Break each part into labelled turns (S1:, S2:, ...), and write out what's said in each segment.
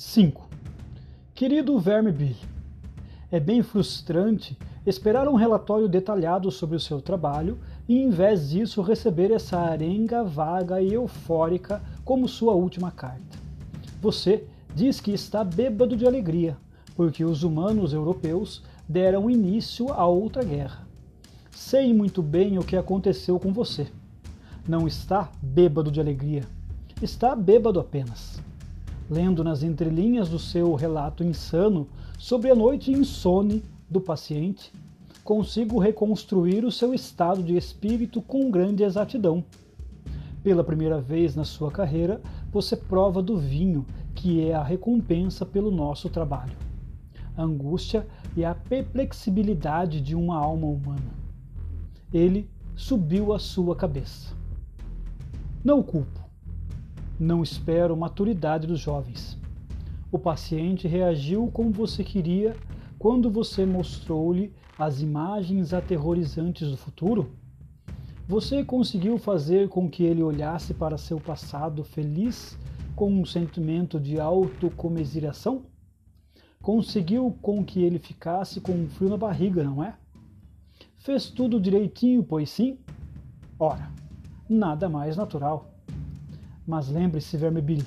S1: 5. Querido Verme Bill, é bem frustrante esperar um relatório detalhado sobre o seu trabalho e, em vez disso, receber essa arenga vaga e eufórica como sua última carta. Você diz que está bêbado de alegria, porque os humanos europeus deram início a outra guerra. Sei muito bem o que aconteceu com você. Não está bêbado de alegria, está bêbado apenas. Lendo nas entrelinhas do seu relato insano sobre a noite insone do paciente, consigo reconstruir o seu estado de espírito com grande exatidão. Pela primeira vez na sua carreira, você prova do vinho, que é a recompensa pelo nosso trabalho. A angústia e a perplexibilidade de uma alma humana. Ele subiu à sua cabeça. Não o culpo. Não espero maturidade dos jovens. O paciente reagiu como você queria quando você mostrou-lhe as imagens aterrorizantes do futuro? Você conseguiu fazer com que ele olhasse para seu passado feliz com um sentimento de autocomiseração? Conseguiu com que ele ficasse com um frio na barriga, não é? Fez tudo direitinho, pois sim? Ora, nada mais natural. Mas lembre-se, Verme Billy,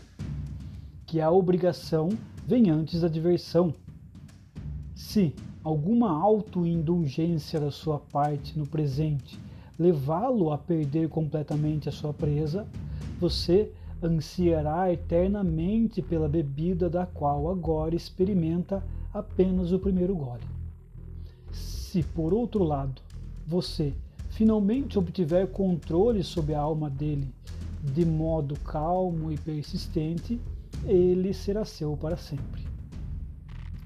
S1: que a obrigação vem antes da diversão. Se alguma autoindulgência da sua parte no presente levá-lo a perder completamente a sua presa, você ansiará eternamente pela bebida da qual agora experimenta apenas o primeiro gole. Se, por outro lado, você finalmente obtiver controle sobre a alma dele de modo calmo e persistente, ele será seu para sempre.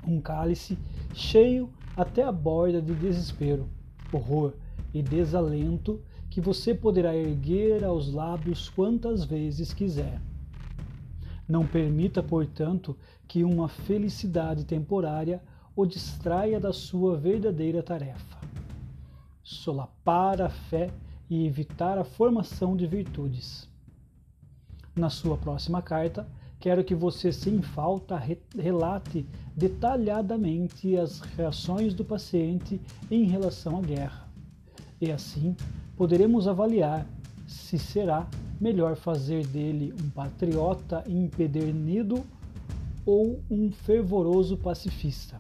S1: Um cálice cheio até a borda de desespero, horror e desalento que você poderá erguer aos lábios quantas vezes quiser. Não permita, portanto, que uma felicidade temporária o distraia da sua verdadeira tarefa. Solapar a fé e evitar a formação de virtudes. Na sua próxima carta, quero que você, sem falta, relate detalhadamente as reações do paciente em relação à guerra. E assim poderemos avaliar se será melhor fazer dele um patriota empedernido ou um fervoroso pacifista.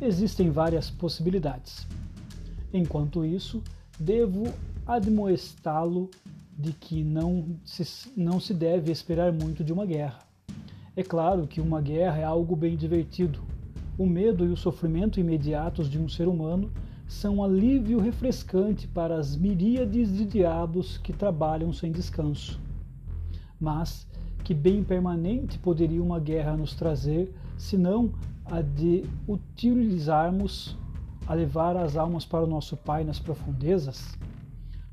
S1: Existem várias possibilidades. Enquanto isso, devo admoestá-lo de que não se, não se deve esperar muito de uma guerra. É claro que uma guerra é algo bem divertido. O medo e o sofrimento imediatos de um ser humano são um alívio refrescante para as miríades de diabos que trabalham sem descanso. Mas que bem permanente poderia uma guerra nos trazer, senão a de utilizarmos a levar as almas para o nosso Pai nas profundezas?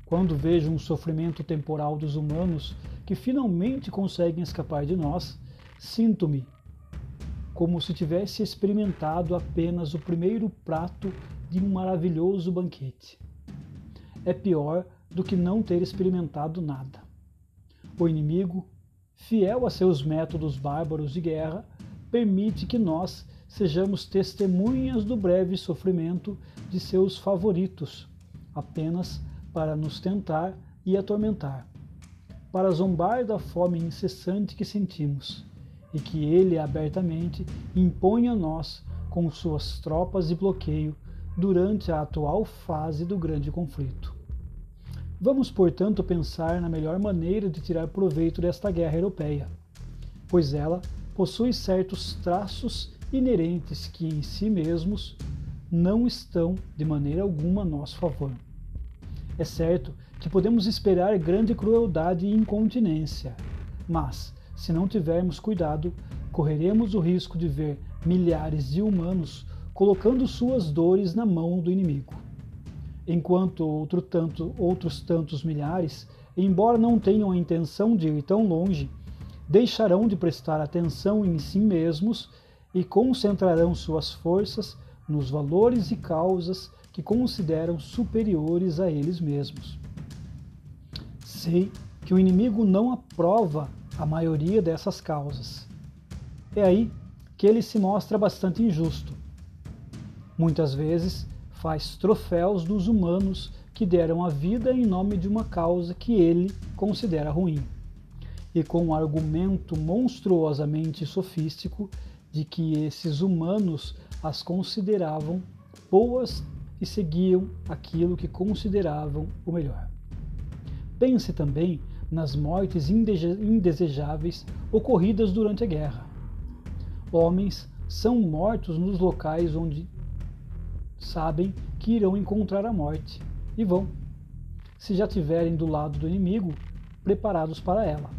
S1: Quando vejo um sofrimento temporal dos humanos que finalmente conseguem escapar de nós, sinto-me como se tivesse experimentado apenas o primeiro prato de um maravilhoso banquete. É pior do que não ter experimentado nada. O inimigo, fiel a seus métodos bárbaros de guerra, permite que nós sejamos testemunhas do breve sofrimento de seus favoritos, apenas para nos tentar e atormentar, para zombar da fome incessante que sentimos, e que ele abertamente impõe a nós com suas tropas de bloqueio durante a atual fase do grande conflito. Vamos, portanto, pensar na melhor maneira de tirar proveito desta guerra europeia, pois ela possui certos traços inerentes que em si mesmos não estão de maneira alguma a nosso favor. É certo que podemos esperar grande crueldade e incontinência, mas, se não tivermos cuidado, correremos o risco de ver milhares de humanos colocando suas dores na mão do inimigo. Enquanto outro tanto, outros tantos milhares, embora não tenham a intenção de ir tão longe, deixarão de prestar atenção em si mesmos e concentrarão suas forças nos valores e causas que consideram superiores a eles mesmos. Sei que o inimigo não aprova a maioria dessas causas. É aí que ele se mostra bastante injusto. Muitas vezes faz troféus dos humanos que deram a vida em nome de uma causa que ele considera ruim, e com um argumento monstruosamente sofístico de que esses humanos as consideravam boas e seguiam aquilo que consideravam o melhor. Pense também nas mortes indesejáveis ocorridas durante a guerra. Homens são mortos nos locais onde sabem que irão encontrar a morte e vão, se já estiverem do lado do inimigo, preparados para ela.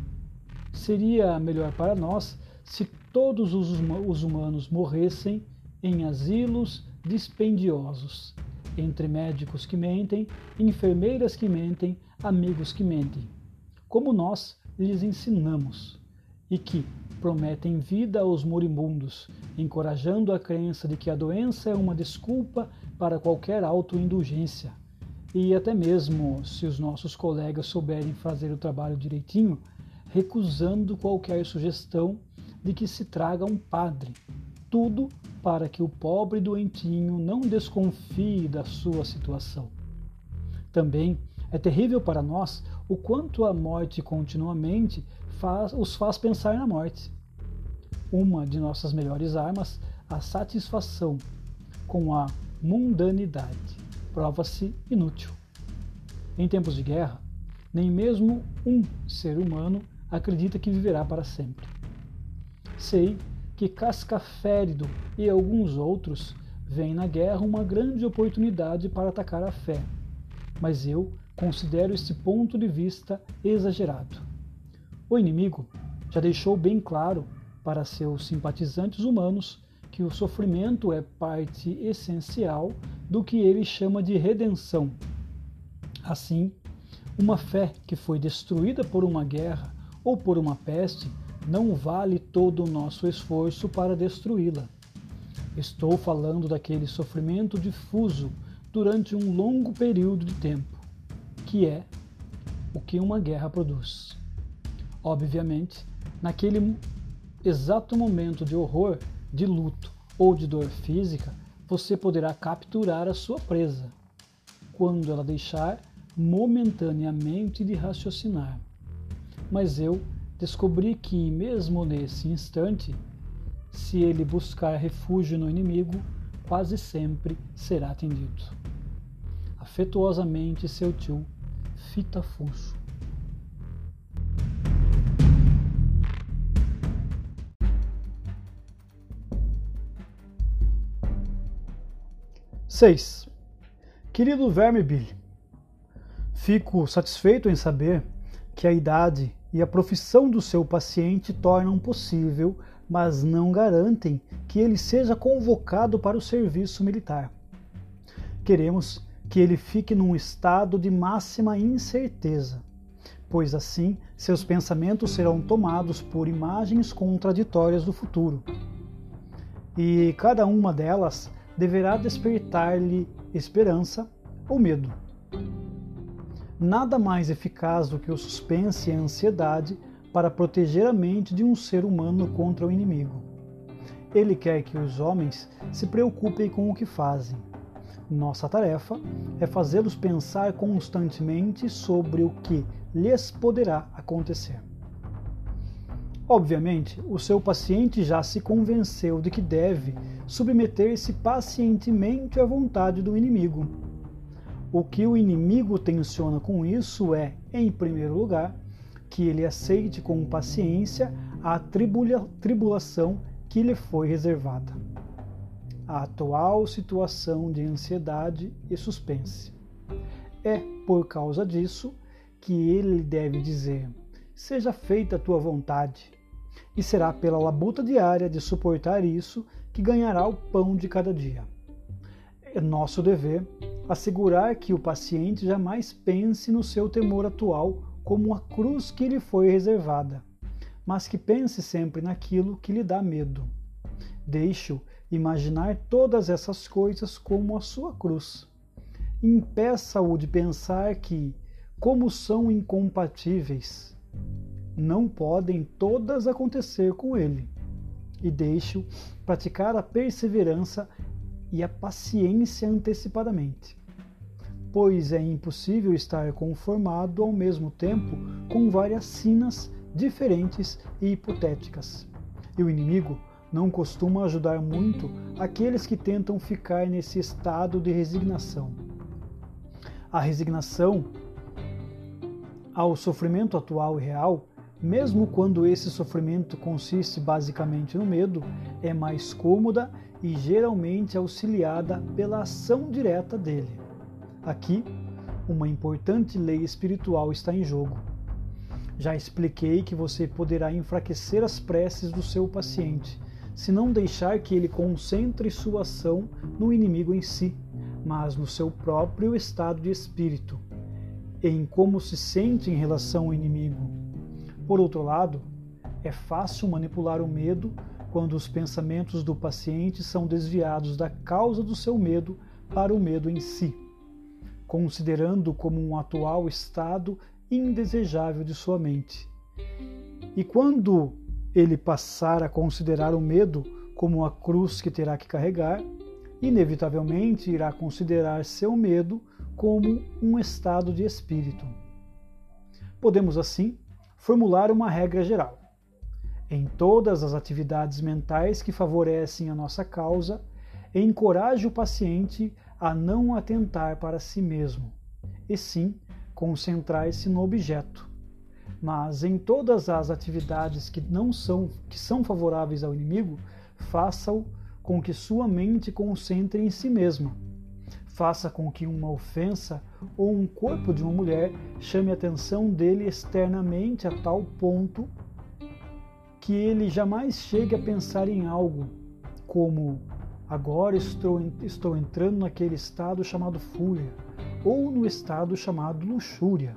S1: Seria melhor para nós se todos os humanos morressem em asilos dispendiosos, entre médicos que mentem, enfermeiras que mentem, amigos que mentem, como nós lhes ensinamos, e que prometem vida aos moribundos, encorajando a crença de que a doença é uma desculpa para qualquer autoindulgência e até mesmo, se os nossos colegas souberem fazer o trabalho direitinho, recusando qualquer sugestão de que se traga um padre. Tudo para que o pobre doentinho não desconfie da sua situação. Também é terrível para nós o quanto a morte continuamente faz, os faz pensar na morte. Uma de nossas melhores armas, a satisfação com a mundanidade prova-se inútil. Em tempos de guerra, nem mesmo um ser humano acredita que viverá para sempre. Sei que Cascaférido e alguns outros veem na guerra uma grande oportunidade para atacar a fé, mas eu considero este ponto de vista exagerado. O inimigo já deixou bem claro para seus simpatizantes humanos que o sofrimento é parte essencial do que ele chama de redenção. Assim, uma fé que foi destruída por uma guerra ou por uma peste não vale todo o nosso esforço para destruí-la. Estou falando daquele sofrimento difuso durante um longo período de tempo, que é o que uma guerra produz. Obviamente, naquele exato momento de horror, de luto ou de dor física, você poderá capturar a sua presa, quando ela deixar momentaneamente de raciocinar. Mas eu descobri que, mesmo nesse instante, se ele buscar refúgio no inimigo, quase sempre será atendido. Afetuosamente, seu tio Fitafuxo. 6. Querido Verme Billy, fico satisfeito em saber que a idade e a profissão do seu paciente tornam possível, mas não garantem que ele seja convocado para o serviço militar. Queremos que ele fique num estado de máxima incerteza, pois assim seus pensamentos serão tomados por imagens contraditórias do futuro. E cada uma delas deverá despertar-lhe esperança ou medo. Nada mais eficaz do que o suspense e a ansiedade para proteger a mente de um ser humano contra o inimigo. Ele quer que os homens se preocupem com o que fazem. Nossa tarefa é fazê-los pensar constantemente sobre o que lhes poderá acontecer. Obviamente, o seu paciente já se convenceu de que deve submeter-se pacientemente à vontade do inimigo. O que o inimigo tensiona com isso é, em primeiro lugar, que ele aceite com paciência a tribula tribulação que lhe foi reservada. A atual situação de ansiedade e suspense. É por causa disso que ele deve dizer: Seja feita a tua vontade, e será pela labuta diária de suportar isso que ganhará o pão de cada dia. É nosso dever assegurar que o paciente jamais pense no seu temor atual como a cruz que lhe foi reservada, mas que pense sempre naquilo que lhe dá medo. Deixe-o imaginar todas essas coisas como a sua cruz. Impeça-o de pensar que, como são incompatíveis, não podem todas acontecer com ele. e deixe-o praticar a perseverança e a paciência antecipadamente. Pois é impossível estar conformado ao mesmo tempo com várias sinas diferentes e hipotéticas. E o inimigo não costuma ajudar muito aqueles que tentam ficar nesse estado de resignação. A resignação ao sofrimento atual e real, mesmo quando esse sofrimento consiste basicamente no medo, é mais cômoda e geralmente auxiliada pela ação direta dele. Aqui, uma importante lei espiritual está em jogo. Já expliquei que você poderá enfraquecer as preces do seu paciente se não deixar que ele concentre sua ação no inimigo em si, mas no seu próprio estado de espírito, em como se sente em relação ao inimigo. Por outro lado, é fácil manipular o medo quando os pensamentos do paciente são desviados da causa do seu medo para o medo em si, considerando como um atual estado indesejável de sua mente. E quando ele passar a considerar o medo como a cruz que terá que carregar, inevitavelmente irá considerar seu medo como um estado de espírito. Podemos, assim, formular uma regra geral. Em todas as atividades mentais que favorecem a nossa causa, encoraje o paciente a não atentar para si mesmo, e sim concentrar-se no objeto, mas em todas as atividades que não são que são favoráveis ao inimigo, faça-o com que sua mente concentre em si mesma. Faça com que uma ofensa ou um corpo de uma mulher chame a atenção dele externamente a tal ponto que ele jamais chegue a pensar em algo como agora estou, estou entrando naquele estado chamado fúria ou no estado chamado luxúria.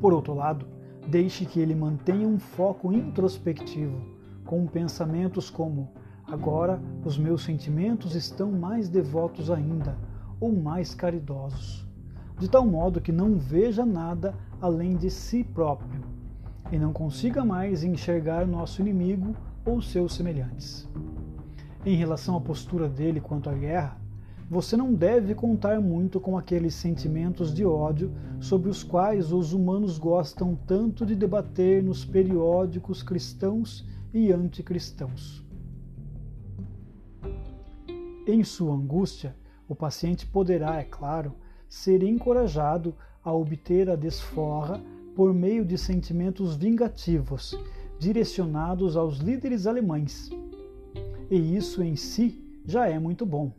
S1: Por outro lado, deixe que ele mantenha um foco introspectivo, com pensamentos como: agora os meus sentimentos estão mais devotos ainda, ou mais caridosos, de tal modo que não veja nada além de si próprio e não consiga mais enxergar nosso inimigo ou seus semelhantes. Em relação à postura dele quanto à guerra, você não deve contar muito com aqueles sentimentos de ódio sobre os quais os humanos gostam tanto de debater nos periódicos cristãos e anticristãos. Em sua angústia, o paciente poderá, é claro, ser encorajado a obter a desforra por meio de sentimentos vingativos direcionados aos líderes alemães. E isso em si já é muito bom.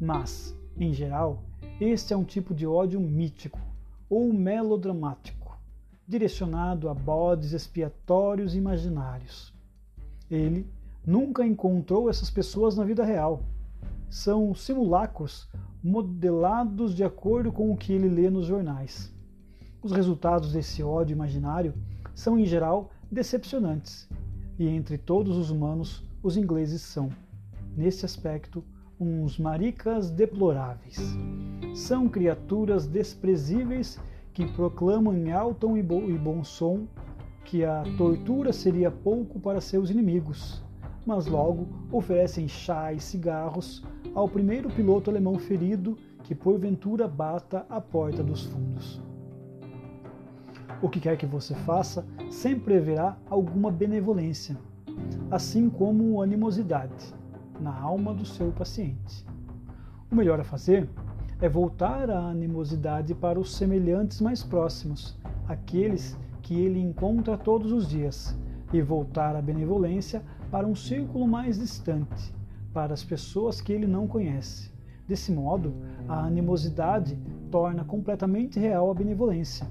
S1: Mas, em geral, este é um tipo de ódio mítico ou melodramático, direcionado a bodes expiatórios imaginários. Ele nunca encontrou essas pessoas na vida real. São simulacros modelados de acordo com o que ele lê nos jornais. Os resultados desse ódio imaginário são, em geral, decepcionantes, e entre todos os humanos, os ingleses são, nesse aspecto, uns maricas deploráveis. São criaturas desprezíveis que proclamam em alto e bom som que a tortura seria pouco para seus inimigos, mas logo oferecem chá e cigarros ao primeiro piloto alemão ferido que porventura bata a porta dos fundos. O que quer que você faça, sempre haverá alguma benevolência, assim como animosidade na alma do seu paciente. O melhor a fazer é voltar a animosidade para os semelhantes mais próximos, aqueles que ele encontra todos os dias, e voltar a benevolência para um círculo mais distante, para as pessoas que ele não conhece. Desse modo, a animosidade torna completamente real a benevolência,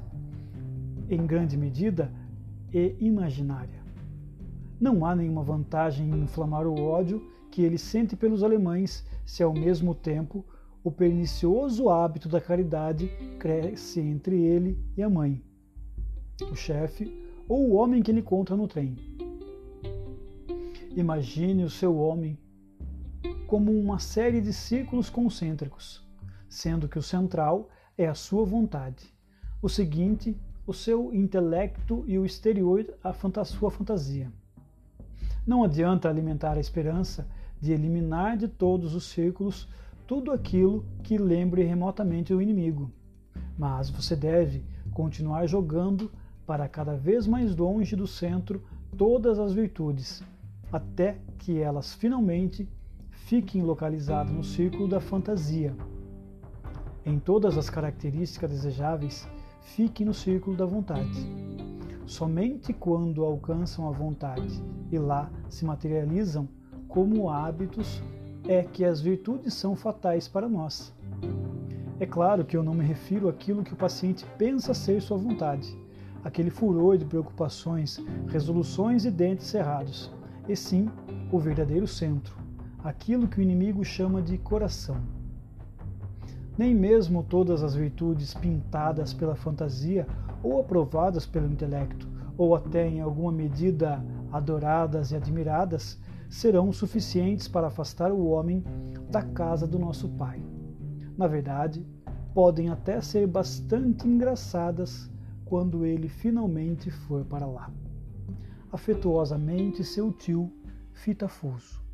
S1: em grande medida e imaginária. Não há nenhuma vantagem em inflamar o ódio que ele sente pelos alemães se ao mesmo tempo o pernicioso hábito da caridade cresce entre ele e a mãe, o chefe ou o homem que ele encontra no trem. Imagine o seu homem como uma série de círculos concêntricos, sendo que o central é a sua vontade, o seguinte, o seu intelecto e o exterior, a sua fantasia. Não adianta alimentar a esperança de eliminar de todos os círculos tudo aquilo que lembre remotamente o inimigo. Mas você deve continuar jogando para cada vez mais longe do centro todas as virtudes, até que elas finalmente fiquem localizadas no círculo da fantasia. Em todas as características desejáveis, fiquem no círculo da vontade. Somente quando alcançam a vontade e lá se materializam como hábitos é que as virtudes são fatais para nós. É claro que eu não me refiro àquilo que o paciente pensa ser sua vontade, aquele furor de preocupações, resoluções e dentes cerrados, e sim o verdadeiro centro, aquilo que o inimigo chama de coração. Nem mesmo todas as virtudes pintadas pela fantasia ou aprovadas pelo intelecto, ou até em alguma medida adoradas e admiradas, serão suficientes para afastar o homem da casa do nosso Pai. Na verdade, podem até ser bastante engraçadas quando ele finalmente for para lá. Afetuosamente, seu tio Fitafuso.